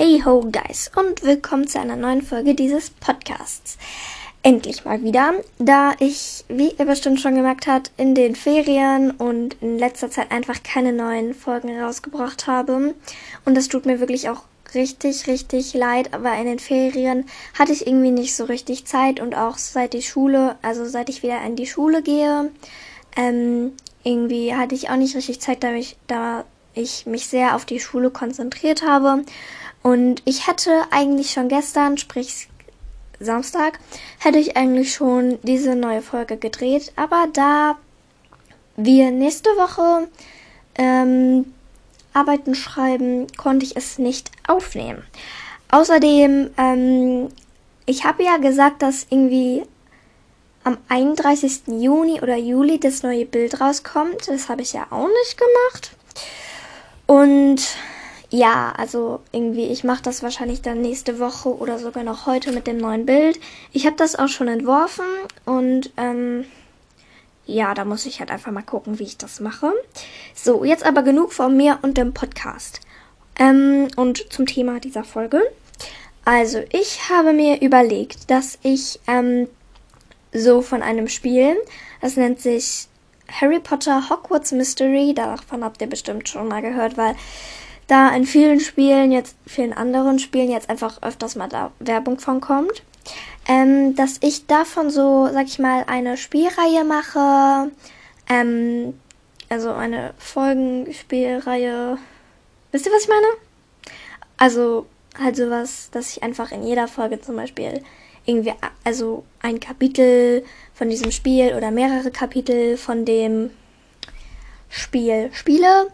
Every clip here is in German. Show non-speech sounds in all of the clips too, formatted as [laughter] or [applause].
Hey ho, Guys, und willkommen zu einer neuen Folge dieses Podcasts. Endlich mal wieder, da ich, wie ihr bestimmt schon gemerkt habt, in den Ferien und in letzter Zeit einfach keine neuen Folgen rausgebracht habe. Und das tut mir wirklich auch richtig, richtig leid, aber in den Ferien hatte ich irgendwie nicht so richtig Zeit und auch seit die Schule, also seit ich wieder in die Schule gehe, ähm, irgendwie hatte ich auch nicht richtig Zeit, da ich, da ich mich sehr auf die Schule konzentriert habe. Und ich hätte eigentlich schon gestern, sprich Samstag, hätte ich eigentlich schon diese neue Folge gedreht. Aber da wir nächste Woche ähm, Arbeiten schreiben, konnte ich es nicht aufnehmen. Außerdem, ähm, ich habe ja gesagt, dass irgendwie am 31. Juni oder Juli das neue Bild rauskommt. Das habe ich ja auch nicht gemacht. Und ja, also irgendwie, ich mache das wahrscheinlich dann nächste Woche oder sogar noch heute mit dem neuen Bild. Ich habe das auch schon entworfen und ähm, ja, da muss ich halt einfach mal gucken, wie ich das mache. So, jetzt aber genug von mir und dem Podcast. Ähm, und zum Thema dieser Folge. Also, ich habe mir überlegt, dass ich ähm, so von einem Spiel, das nennt sich Harry Potter Hogwarts Mystery, davon habt ihr bestimmt schon mal gehört, weil da in vielen Spielen, jetzt vielen anderen Spielen jetzt einfach öfters mal da Werbung von kommt. Ähm, dass ich davon so, sag ich mal, eine Spielreihe mache, ähm, also eine Folgenspielreihe. Wisst ihr, was ich meine? Also halt sowas, dass ich einfach in jeder Folge zum Beispiel irgendwie, also ein Kapitel von diesem Spiel oder mehrere Kapitel von dem Spiel spiele.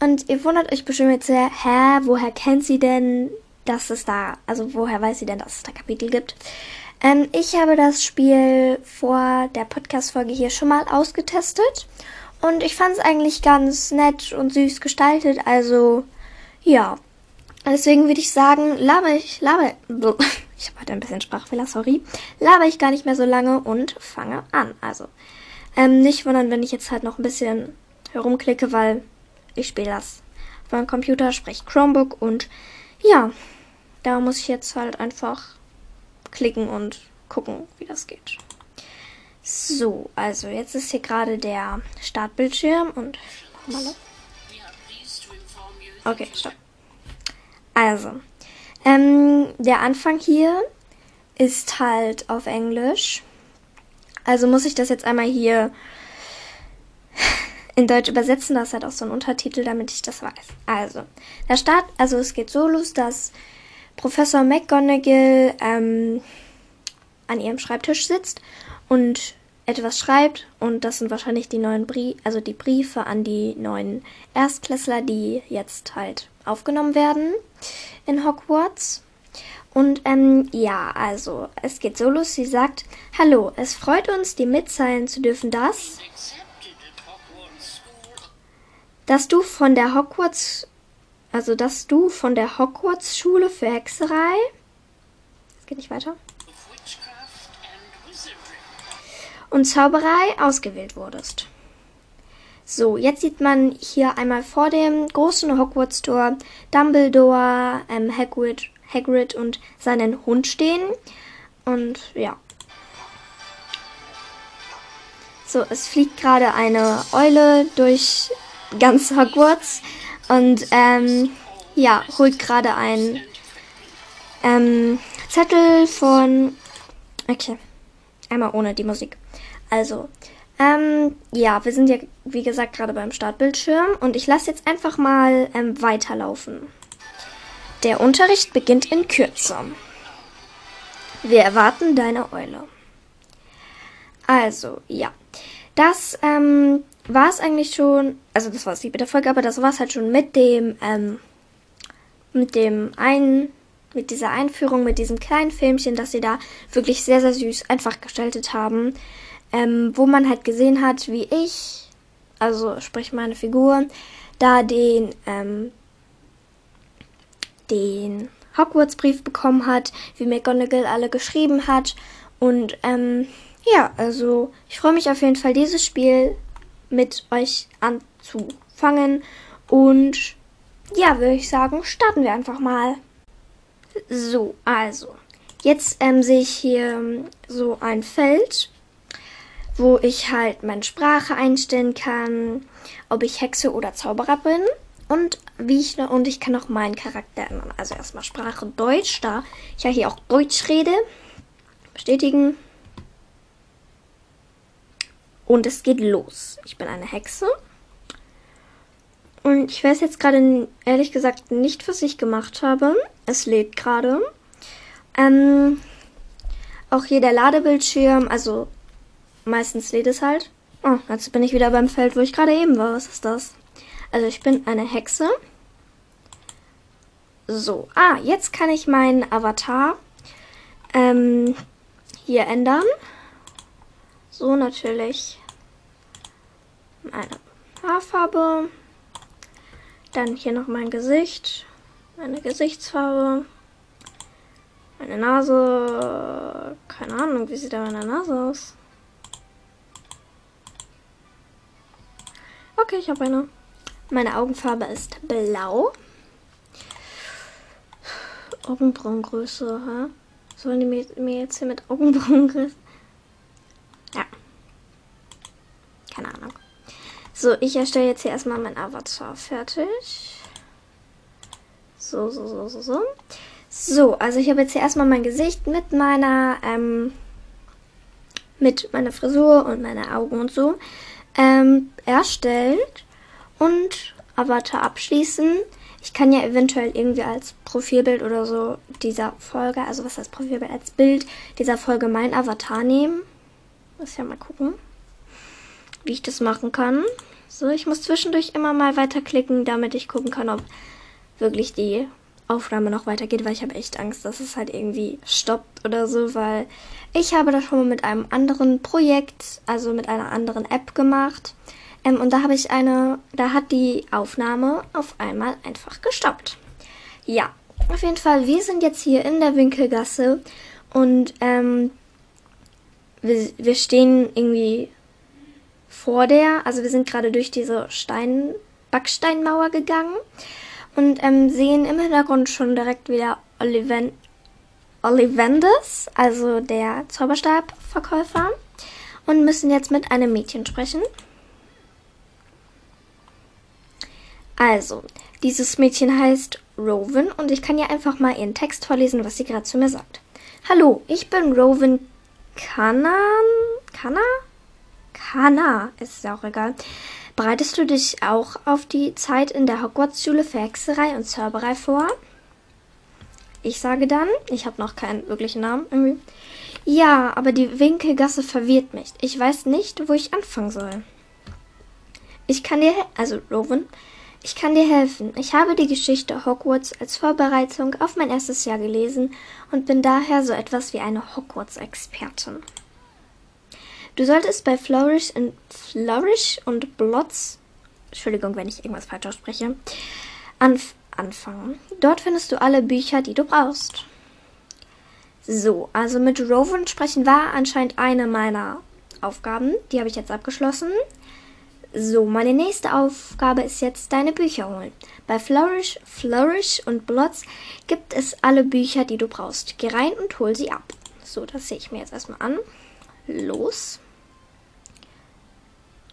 Und ihr wundert euch bestimmt jetzt sehr, hä, woher kennt sie denn, dass es da, also woher weiß sie denn, dass es da Kapitel gibt? Ähm, ich habe das Spiel vor der Podcast-Folge hier schon mal ausgetestet. Und ich fand es eigentlich ganz nett und süß gestaltet. Also, ja. Deswegen würde ich sagen, laber ich, laber, [laughs] ich habe heute ein bisschen Sprachfehler, sorry, laber ich gar nicht mehr so lange und fange an. Also, ähm, nicht wundern, wenn ich jetzt halt noch ein bisschen herumklicke, weil ich spiele das auf meinem Computer, sprich Chromebook und ja, da muss ich jetzt halt einfach klicken und gucken, wie das geht. So, also jetzt ist hier gerade der Startbildschirm und Okay, stopp. Also, ähm, der Anfang hier ist halt auf Englisch. Also muss ich das jetzt einmal hier in Deutsch übersetzen. Das hat auch so einen Untertitel, damit ich das weiß. Also, der Start, also es geht so los, dass Professor McGonagall ähm, an ihrem Schreibtisch sitzt und etwas schreibt und das sind wahrscheinlich die neuen Briefe, also die Briefe an die neuen Erstklässler, die jetzt halt aufgenommen werden in Hogwarts. Und ähm, ja, also es geht so los. Sie sagt, hallo, es freut uns, dir mitteilen zu dürfen, dass dass du von der Hogwarts, also dass du von der Hogwarts Schule für Hexerei, es geht nicht weiter, und Zauberei ausgewählt wurdest. So, jetzt sieht man hier einmal vor dem großen Hogwarts-Tor Dumbledore, ähm, Hagrid, Hagrid und seinen Hund stehen. Und ja. So, es fliegt gerade eine Eule durch ganz Hogwarts und ähm, ja, holt gerade ein ähm, Zettel von. Okay, einmal ohne die Musik. Also, ähm, ja, wir sind ja, wie gesagt, gerade beim Startbildschirm und ich lasse jetzt einfach mal ähm, weiterlaufen. Der Unterricht beginnt in Kürze. Wir erwarten deine Eule. Also, ja. Das ähm, war es eigentlich schon, also das war es nicht mit der Folge, aber das war es halt schon mit dem, ähm, mit dem einen, mit dieser Einführung, mit diesem kleinen Filmchen, das sie da wirklich sehr, sehr süß einfach gestaltet haben ähm, wo man halt gesehen hat, wie ich, also sprich meine Figur, da den, ähm, den Hogwarts-Brief bekommen hat, wie McGonagall alle geschrieben hat. Und ähm, ja, also ich freue mich auf jeden Fall, dieses Spiel mit euch anzufangen. Und ja, würde ich sagen, starten wir einfach mal. So, also. Jetzt ähm, sehe ich hier ähm, so ein Feld, wo ich halt meine Sprache einstellen kann, ob ich Hexe oder Zauberer bin und wie ich und ich kann auch meinen Charakter ändern. Also erstmal Sprache Deutsch, da ich ja hier auch Deutsch rede. Bestätigen. Und es geht los. Ich bin eine Hexe. Und ich weiß jetzt gerade ehrlich gesagt nicht, was ich gemacht habe. Es lädt gerade. Ähm, auch hier der Ladebildschirm, also meistens lädt es halt. Oh, jetzt bin ich wieder beim Feld, wo ich gerade eben war. Was ist das? Also ich bin eine Hexe. So, ah, jetzt kann ich meinen Avatar ähm, hier ändern. So natürlich meine Haarfarbe. Dann hier noch mein Gesicht, meine Gesichtsfarbe, meine Nase. Keine Ahnung, wie sieht da meine Nase aus? Okay, ich habe eine. Meine Augenfarbe ist blau. Augenbrauengröße, hä? Sollen die mir jetzt hier mit Augenbrauengröße? Ja. Keine Ahnung. So, ich erstelle jetzt hier erstmal mein Avatar fertig. So, so, so, so, so. So, also ich habe jetzt hier erstmal mein Gesicht mit meiner, ähm, mit meiner Frisur und meiner Augen und so ähm, erstellt und Avatar abschließen. Ich kann ja eventuell irgendwie als Profilbild oder so dieser Folge, also was heißt Profilbild, als Bild dieser Folge mein Avatar nehmen. Muss ja mal gucken wie ich das machen kann. So, ich muss zwischendurch immer mal weiterklicken, damit ich gucken kann, ob wirklich die Aufnahme noch weitergeht, weil ich habe echt Angst, dass es halt irgendwie stoppt oder so, weil ich habe das schon mal mit einem anderen Projekt, also mit einer anderen App gemacht. Ähm, und da habe ich eine, da hat die Aufnahme auf einmal einfach gestoppt. Ja, auf jeden Fall, wir sind jetzt hier in der Winkelgasse und ähm, wir, wir stehen irgendwie vor der, also wir sind gerade durch diese Stein, Backsteinmauer gegangen und ähm, sehen im Hintergrund schon direkt wieder Oliven Ollivandes, also der Zauberstabverkäufer, und müssen jetzt mit einem Mädchen sprechen. Also, dieses Mädchen heißt Rowan und ich kann ja einfach mal ihren Text vorlesen, was sie gerade zu mir sagt. Hallo, ich bin Rowan Kanan. Kana? Hannah, ist ja auch egal. Bereitest du dich auch auf die Zeit in der Hogwarts-Schule für Hexerei und Zauberei vor? Ich sage dann, ich habe noch keinen wirklichen Namen irgendwie. Ja, aber die Winkelgasse verwirrt mich. Ich weiß nicht, wo ich anfangen soll. Ich kann dir, also Rowan, ich kann dir helfen. Ich habe die Geschichte Hogwarts als Vorbereitung auf mein erstes Jahr gelesen und bin daher so etwas wie eine Hogwarts-Expertin. Du solltest bei Flourish, in Flourish und Blots, Entschuldigung, wenn ich irgendwas falsch ausspreche, anf anfangen. Dort findest du alle Bücher, die du brauchst. So, also mit Rowan sprechen war anscheinend eine meiner Aufgaben. Die habe ich jetzt abgeschlossen. So, meine nächste Aufgabe ist jetzt deine Bücher holen. Bei Flourish, Flourish und Blots gibt es alle Bücher, die du brauchst. Geh rein und hol sie ab. So, das sehe ich mir jetzt erstmal an. Los.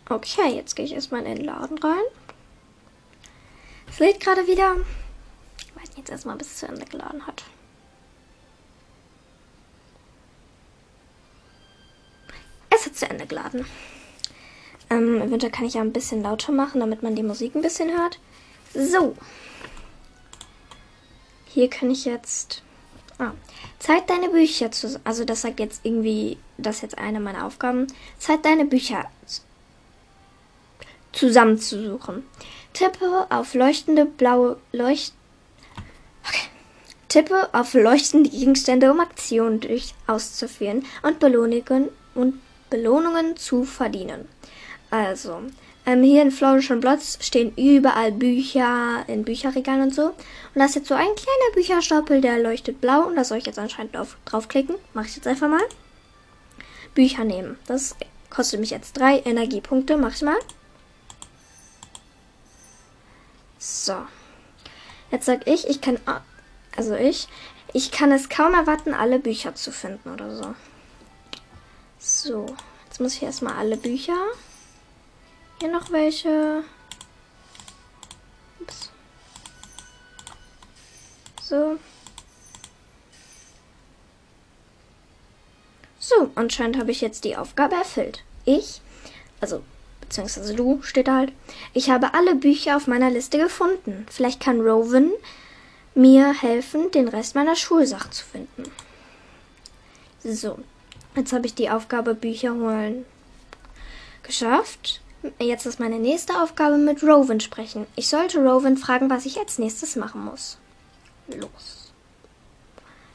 Okay, jetzt gehe ich erstmal in den Laden rein. Es lädt gerade wieder. Ich weiß jetzt erstmal, bis es zu Ende geladen hat. Es hat zu Ende geladen. Ähm, eventuell kann ich ja ein bisschen lauter machen, damit man die Musik ein bisschen hört. So. Hier kann ich jetzt. Ah. Zeit deine Bücher zu. Also, das sagt jetzt irgendwie. Das ist jetzt eine meiner Aufgaben. Zeit deine Bücher zusammenzusuchen. Tippe auf leuchtende blaue Leucht okay. Tippe auf leuchtende Gegenstände, um Aktionen durch auszuführen und Belohnungen und Belohnungen zu verdienen. Also, ähm, hier in Flourish und Blots stehen überall Bücher in Bücherregalen und so. Und da ist jetzt so ein kleiner Bücherstapel, der leuchtet blau. Und da soll ich jetzt anscheinend drauf, draufklicken. Mache ich jetzt einfach mal. Bücher nehmen. Das kostet mich jetzt drei Energiepunkte. Mach ich mal. So. Jetzt sag ich, ich kann. Also ich. Ich kann es kaum erwarten, alle Bücher zu finden oder so. So, jetzt muss ich erstmal alle Bücher. Hier noch welche. Ups. So. So, anscheinend habe ich jetzt die Aufgabe erfüllt. Ich, also beziehungsweise du, steht da halt. Ich habe alle Bücher auf meiner Liste gefunden. Vielleicht kann Rowan mir helfen, den Rest meiner Schulsachen zu finden. So, jetzt habe ich die Aufgabe Bücher holen geschafft. Jetzt ist meine nächste Aufgabe mit Rowan sprechen. Ich sollte Rowan fragen, was ich als nächstes machen muss. Los.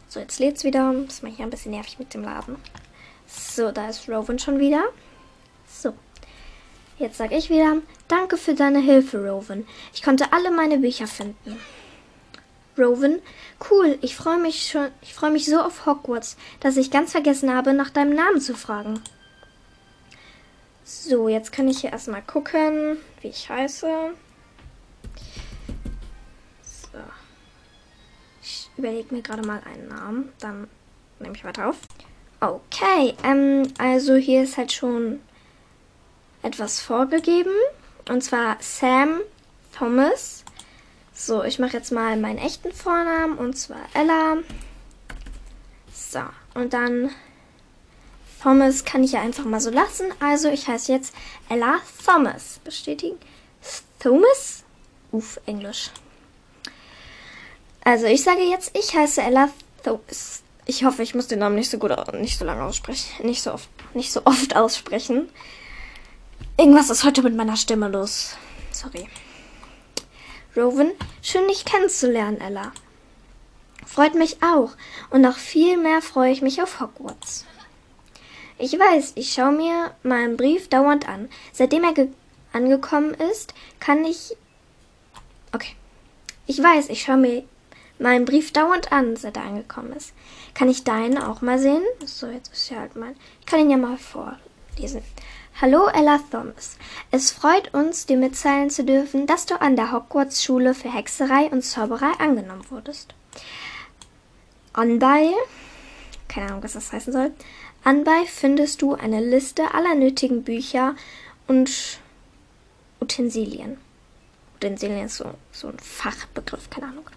So, jetzt lädt's wieder. Das ist manchmal ein bisschen nervig mit dem Laden. So, da ist Rowan schon wieder. Jetzt sage ich wieder, danke für deine Hilfe, Rowan. Ich konnte alle meine Bücher finden. Rowan, cool, ich freue mich schon, ich freue mich so auf Hogwarts, dass ich ganz vergessen habe, nach deinem Namen zu fragen. So, jetzt kann ich hier erstmal gucken, wie ich heiße. So. Ich überlege mir gerade mal einen Namen, dann nehme ich weiter auf. Okay, ähm, also hier ist halt schon etwas vorgegeben. Und zwar Sam Thomas. So, ich mache jetzt mal meinen echten Vornamen und zwar Ella. So, und dann Thomas kann ich ja einfach mal so lassen. Also ich heiße jetzt Ella Thomas. Bestätigen. Thomas? Uff, Englisch. Also ich sage jetzt, ich heiße Ella Thomas. Ich hoffe, ich muss den Namen nicht so gut, nicht so lange aussprechen, nicht so oft, nicht so oft [laughs] aussprechen. Irgendwas ist heute mit meiner Stimme los. Sorry. Rowan, schön dich kennenzulernen, Ella. Freut mich auch. Und noch viel mehr freue ich mich auf Hogwarts. Ich weiß, ich schaue mir meinen Brief dauernd an. Seitdem er angekommen ist, kann ich. Okay. Ich weiß, ich schaue mir meinen Brief dauernd an, seit er angekommen ist. Kann ich deinen auch mal sehen? So, jetzt ist ja halt mein. Ich kann ihn ja mal vorlesen. Hallo Ella Thomas. Es freut uns, dir mitteilen zu dürfen, dass du an der Hogwarts-Schule für Hexerei und Zauberei angenommen wurdest. Anbei, keine Ahnung, was das heißen soll. Anbei findest du eine Liste aller nötigen Bücher und Utensilien. Utensilien ist so, so ein Fachbegriff, keine Ahnung.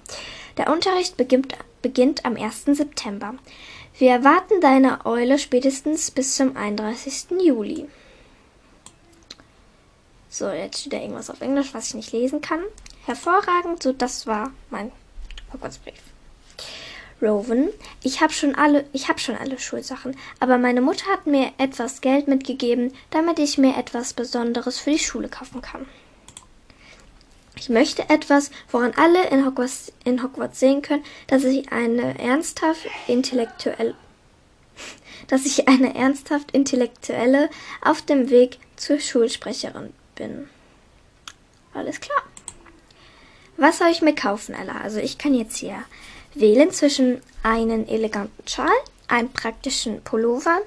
Der Unterricht beginnt, beginnt am 1. September. Wir erwarten deine Eule spätestens bis zum 31. Juli. So, jetzt steht da irgendwas auf Englisch, was ich nicht lesen kann. Hervorragend, so das war mein Hogwarts-Brief. Rowan, ich habe schon alle, ich habe schon alle Schulsachen, aber meine Mutter hat mir etwas Geld mitgegeben, damit ich mir etwas Besonderes für die Schule kaufen kann. Ich möchte etwas, woran alle in Hogwarts, in Hogwarts sehen können, dass ich eine ernsthaft intellektuelle, [laughs] dass ich eine ernsthaft intellektuelle auf dem Weg zur Schulsprecherin bin. Alles klar. Was soll ich mir kaufen, Ella? Also ich kann jetzt hier wählen zwischen einem eleganten Schal, einem praktischen Pullover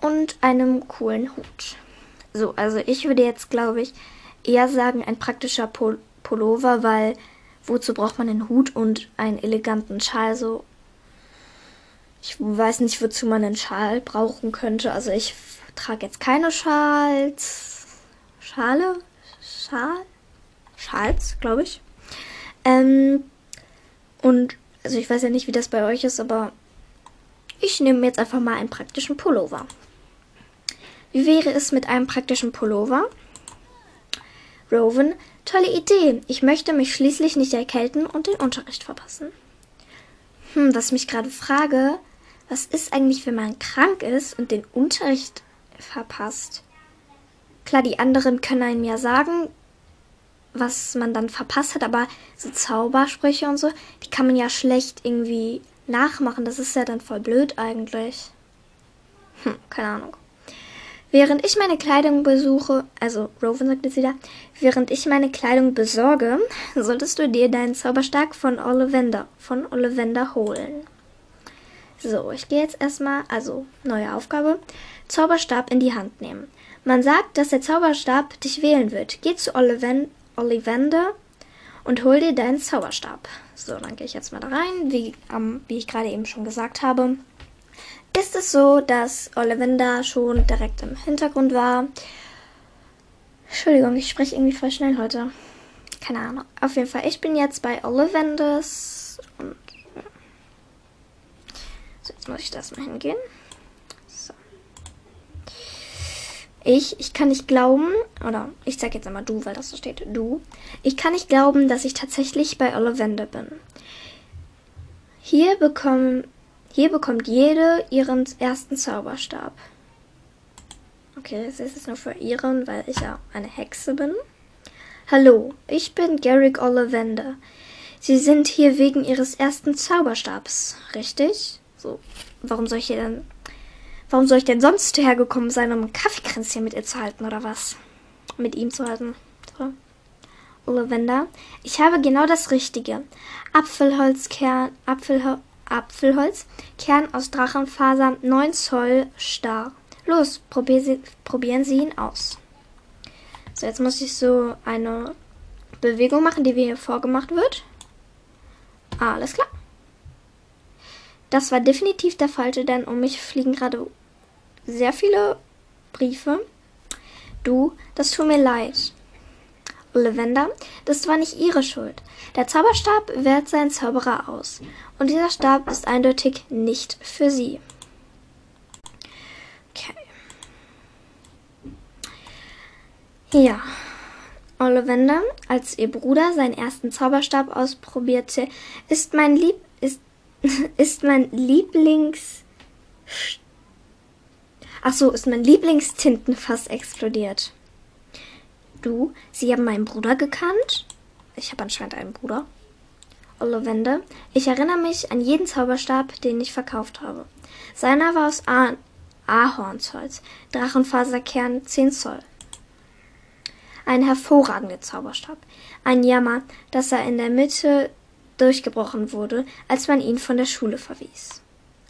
und einem coolen Hut. So, also ich würde jetzt, glaube ich, eher sagen ein praktischer Pul Pullover, weil wozu braucht man einen Hut und einen eleganten Schal? So, ich weiß nicht, wozu man einen Schal brauchen könnte. Also ich trage jetzt keine Schals. Schale, Schal, Schals, glaube ich. Ähm, und also ich weiß ja nicht, wie das bei euch ist, aber ich nehme jetzt einfach mal einen praktischen Pullover. Wie wäre es mit einem praktischen Pullover? Rowan, tolle Idee. Ich möchte mich schließlich nicht erkälten und den Unterricht verpassen. Hm, was mich gerade frage, was ist eigentlich, wenn man krank ist und den Unterricht verpasst? Klar, die anderen können einem ja sagen, was man dann verpasst hat, aber so Zaubersprüche und so, die kann man ja schlecht irgendwie nachmachen. Das ist ja dann voll blöd eigentlich. Hm, keine Ahnung. Während ich meine Kleidung besuche, also Rowan sagt jetzt wieder, während ich meine Kleidung besorge, solltest du dir deinen Zauberstab von Ollivander, von Ollivander holen. So, ich gehe jetzt erstmal, also neue Aufgabe, Zauberstab in die Hand nehmen. Man sagt, dass der Zauberstab dich wählen wird. Geh zu Ollivander und hol dir deinen Zauberstab. So, dann gehe ich jetzt mal da rein. Wie, ähm, wie ich gerade eben schon gesagt habe, ist es so, dass Ollivander schon direkt im Hintergrund war. Entschuldigung, ich spreche irgendwie voll schnell heute. Keine Ahnung. Auf jeden Fall, ich bin jetzt bei Ollivanders und. So, jetzt muss ich das mal hingehen. So. Ich, ich kann nicht glauben, oder ich sag jetzt einmal du, weil das so steht, du. Ich kann nicht glauben, dass ich tatsächlich bei Ollivander bin. Hier bekommen, hier bekommt jede ihren ersten Zauberstab. Okay, das ist jetzt nur für ihren, weil ich ja eine Hexe bin. Hallo, ich bin Garrick Ollivander. Sie sind hier wegen Ihres ersten Zauberstabs, richtig? So, warum soll ich hier denn Warum soll ich denn sonst hergekommen sein, um ein Kaffeekränzchen mit ihr zu halten oder was? Mit ihm zu halten. So. Lavender. Ich habe genau das Richtige. Apfelholzkern, Apfelho Apfelholz, Kern aus Drachenfaser, 9 Zoll starr. Los, probier Sie, probieren Sie ihn aus. So, jetzt muss ich so eine Bewegung machen, die mir hier vorgemacht wird. Alles klar. Das war definitiv der falsche, denn um mich fliegen gerade sehr viele Briefe. Du, das tut mir leid. Lavender, das war nicht ihre Schuld. Der Zauberstab wehrt seinen Zauberer aus. Und dieser Stab ist eindeutig nicht für sie. Okay. Ja. Ollivander, als ihr Bruder seinen ersten Zauberstab ausprobierte, ist mein Lieb ist, [laughs] ist mein Lieblings Ach so, ist mein Lieblingstintenfass explodiert. Du, Sie haben meinen Bruder gekannt? Ich habe anscheinend einen Bruder. Ollivander, ich erinnere mich an jeden Zauberstab, den ich verkauft habe. Seiner war aus ah Ahornsholz, Drachenfaserkern 10 Zoll. Ein hervorragender Zauberstab. Ein Jammer, dass er in der Mitte durchgebrochen wurde, als man ihn von der Schule verwies.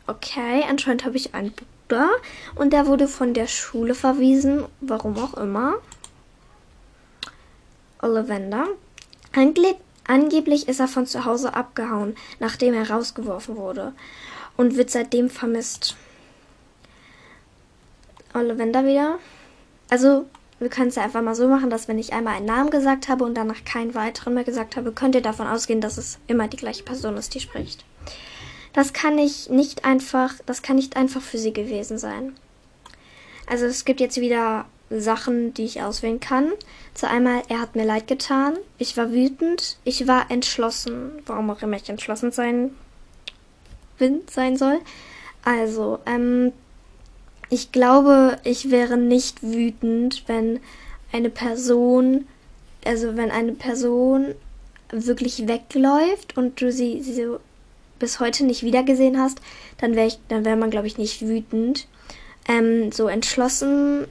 Okay, anscheinend habe ich einen Bruder und der wurde von der Schule verwiesen, warum auch immer. Ollivander. Ange angeblich ist er von zu Hause abgehauen, nachdem er rausgeworfen wurde und wird seitdem vermisst. Ollivander wieder. Also, wir können es ja einfach mal so machen, dass wenn ich einmal einen Namen gesagt habe und danach keinen weiteren mehr gesagt habe, könnt ihr davon ausgehen, dass es immer die gleiche Person ist, die spricht. Das kann ich nicht einfach, das kann nicht einfach für sie gewesen sein. Also es gibt jetzt wieder Sachen, die ich auswählen kann. Zu einmal, er hat mir leid getan, ich war wütend, ich war entschlossen, warum auch immer ich entschlossen sein, sein soll. Also, ähm, ich glaube, ich wäre nicht wütend, wenn eine Person, also wenn eine Person wirklich wegläuft und du sie, sie so bis heute nicht wiedergesehen hast, dann wäre dann wäre man, glaube ich, nicht wütend. Ähm, so entschlossen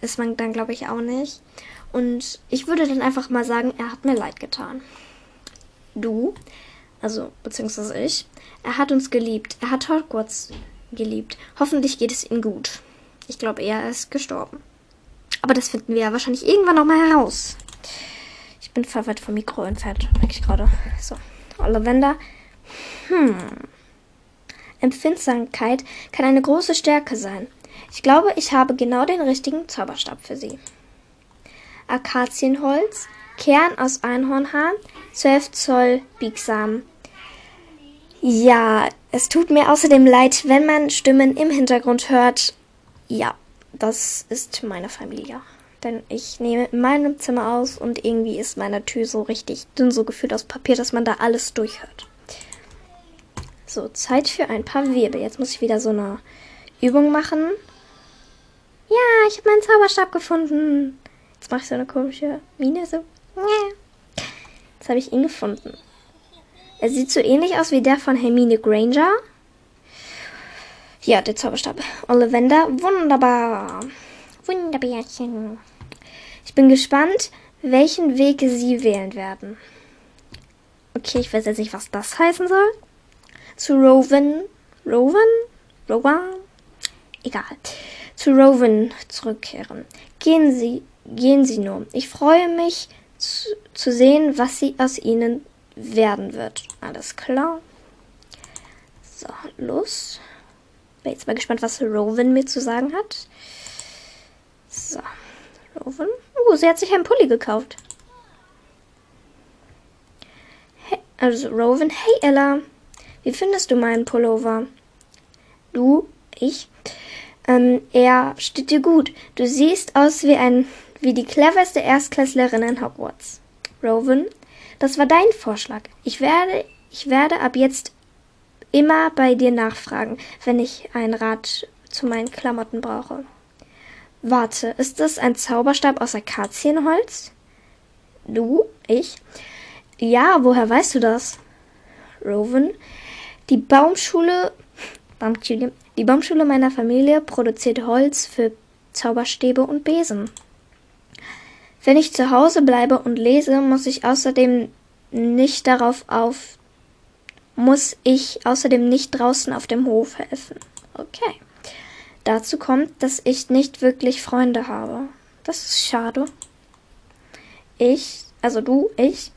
ist man dann, glaube ich, auch nicht. Und ich würde dann einfach mal sagen, er hat mir leid getan. Du, also beziehungsweise ich, er hat uns geliebt. Er hat Hogwarts geliebt. Hoffentlich geht es ihm gut. Ich glaube, er ist gestorben. Aber das finden wir ja wahrscheinlich irgendwann nochmal heraus. Ich bin verwirrt vom Mikro entfernt, merke ich gerade. So, Lavender hm. Empfindsamkeit kann eine große Stärke sein. Ich glaube, ich habe genau den richtigen Zauberstab für Sie. Akazienholz, Kern aus Einhornhaar, 12 Zoll biegsam. Ja, es tut mir außerdem leid, wenn man Stimmen im Hintergrund hört. Ja, das ist meine Familie. Denn ich nehme in meinem Zimmer aus und irgendwie ist meine Tür so richtig dünn, so gefühlt aus Papier, dass man da alles durchhört. So, Zeit für ein paar Wirbel. Jetzt muss ich wieder so eine Übung machen. Ja, ich habe meinen Zauberstab gefunden. Jetzt mache ich so eine komische Miene. So. Jetzt habe ich ihn gefunden. Er sieht so ähnlich aus wie der von Hermine Granger. Ja, der Zauberstab. Ollivander. Wunderbar. Wunderbärchen. Ich bin gespannt, welchen Weg Sie wählen werden. Okay, ich weiß jetzt nicht, was das heißen soll zu Rowan, Rowan, Rowan, egal, zu Rowan zurückkehren. Gehen Sie, gehen Sie nur. Ich freue mich, zu, zu sehen, was sie aus ihnen werden wird. Alles klar. So, los. Bin jetzt mal gespannt, was Rowan mir zu sagen hat. So, Rowan. Oh, sie hat sich einen Pulli gekauft. Hey, also Rowan. Hey Ella, wie findest du meinen Pullover? Du, ich. Ähm, er steht dir gut. Du siehst aus wie ein, wie die cleverste Erstklässlerin in Hogwarts. Rowan, das war dein Vorschlag. Ich werde, ich werde ab jetzt immer bei dir nachfragen, wenn ich einen Rat zu meinen Klamotten brauche. Warte, ist das ein Zauberstab aus Akazienholz? Du? Ich? Ja, woher weißt du das? Rowan, die Baumschule, Baumschule, die Baumschule meiner Familie produziert Holz für Zauberstäbe und Besen. Wenn ich zu Hause bleibe und lese, muss ich außerdem nicht darauf auf muss ich außerdem nicht draußen auf dem Hof helfen. Okay. Dazu kommt, dass ich nicht wirklich Freunde habe. Das ist schade. Ich, also du, ich,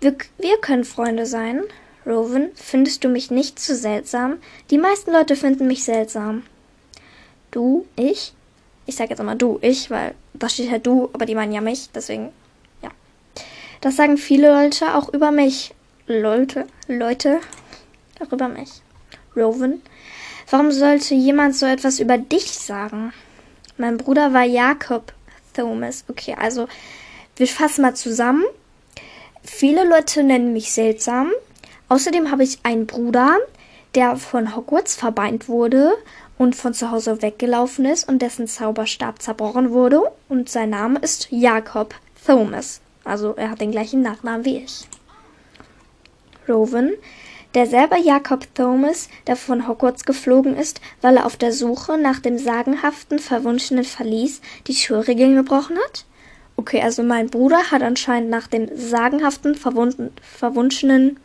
wir, wir können Freunde sein. Rowan, findest du mich nicht zu seltsam? Die meisten Leute finden mich seltsam. Du, ich, ich sage jetzt immer du, ich, weil da steht halt du, aber die meinen ja mich, deswegen, ja. Das sagen viele Leute auch über mich. Leute, Leute, auch über mich. Rowan, warum sollte jemand so etwas über dich sagen? Mein Bruder war Jakob Thomas. Okay, also wir fassen mal zusammen. Viele Leute nennen mich seltsam. Außerdem habe ich einen Bruder, der von Hogwarts verbeint wurde und von zu Hause weggelaufen ist und dessen Zauberstab zerbrochen wurde. Und sein Name ist Jakob Thomas. Also er hat den gleichen Nachnamen wie ich. Rowan, derselbe Jakob Thomas, der von Hogwarts geflogen ist, weil er auf der Suche nach dem sagenhaften, verwunschenen Verlies die Schulregeln gebrochen hat? Okay, also mein Bruder hat anscheinend nach dem sagenhaften, verwunschenen,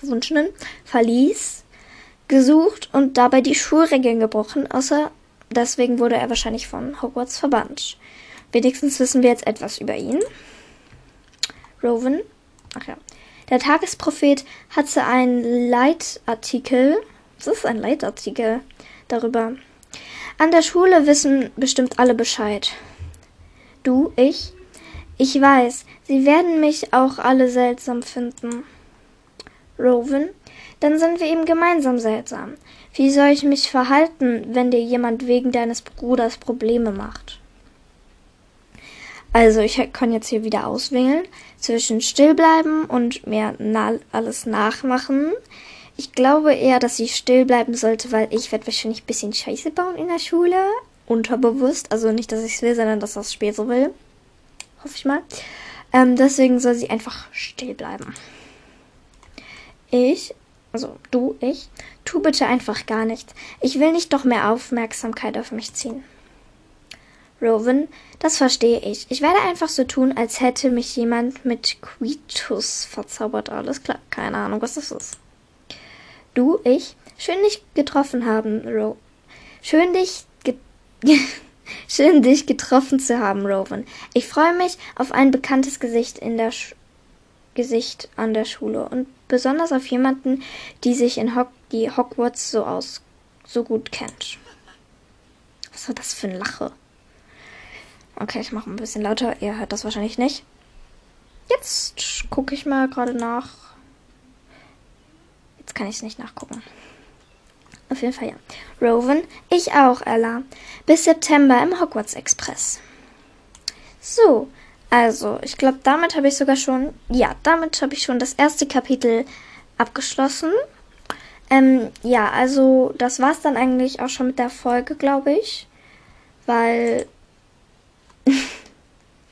verwunschenen Verlies gesucht und dabei die Schulregeln gebrochen, außer deswegen wurde er wahrscheinlich von Hogwarts verbannt. Wenigstens wissen wir jetzt etwas über ihn. Rowan, ach ja, der Tagesprophet hatte einen Leitartikel, was ist ein Leitartikel darüber? An der Schule wissen bestimmt alle Bescheid. Du, ich? Ich weiß, sie werden mich auch alle seltsam finden. Rowan, dann sind wir eben gemeinsam seltsam. Wie soll ich mich verhalten, wenn dir jemand wegen deines Bruders Probleme macht? Also ich kann jetzt hier wieder auswählen zwischen stillbleiben und mir na alles nachmachen. Ich glaube eher, dass ich still bleiben sollte, weil ich werde wahrscheinlich ein bisschen Scheiße bauen in der Schule. Unterbewusst. Also nicht, dass ich es will, sondern dass das Spiel so will. Hoffe ich mal. Ähm, deswegen soll sie einfach still bleiben. Ich also du, ich, tu bitte einfach gar nichts. Ich will nicht doch mehr Aufmerksamkeit auf mich ziehen. Rowan, das verstehe ich. Ich werde einfach so tun, als hätte mich jemand mit Quitus verzaubert. Alles klar, keine Ahnung, was das ist. Du, ich, schön dich getroffen haben, Ro. Schön dich ge [laughs] schön dich getroffen zu haben, Rowan. Ich freue mich auf ein bekanntes Gesicht in der Sch Gesicht an der Schule und besonders auf jemanden, die sich in Hog die Hogwarts so aus so gut kennt. Was war das für ein Lache? Okay, ich mache ein bisschen lauter. Ihr hört das wahrscheinlich nicht. Jetzt gucke ich mal gerade nach. Jetzt kann ich es nicht nachgucken. Auf jeden Fall ja. Rowan, ich auch, Ella. Bis September im Hogwarts Express. So, also, ich glaube, damit habe ich sogar schon, ja, damit habe ich schon das erste Kapitel abgeschlossen. Ähm, ja, also, das war es dann eigentlich auch schon mit der Folge, glaube ich. Weil, [laughs]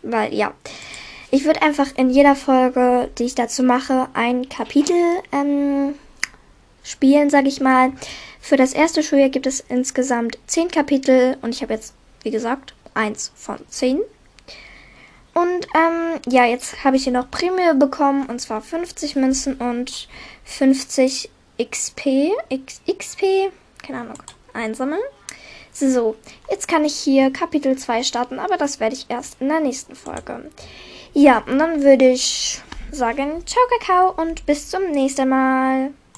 weil, ja. Ich würde einfach in jeder Folge, die ich dazu mache, ein Kapitel ähm, spielen, sage ich mal. Für das erste Schuljahr gibt es insgesamt zehn Kapitel und ich habe jetzt, wie gesagt, eins von zehn. Und ähm, ja, jetzt habe ich hier noch Prämie bekommen und zwar 50 Münzen und 50 XP. X, XP, keine Ahnung, einsammeln. So, jetzt kann ich hier Kapitel 2 starten, aber das werde ich erst in der nächsten Folge. Ja, und dann würde ich sagen, ciao Kakao und bis zum nächsten Mal.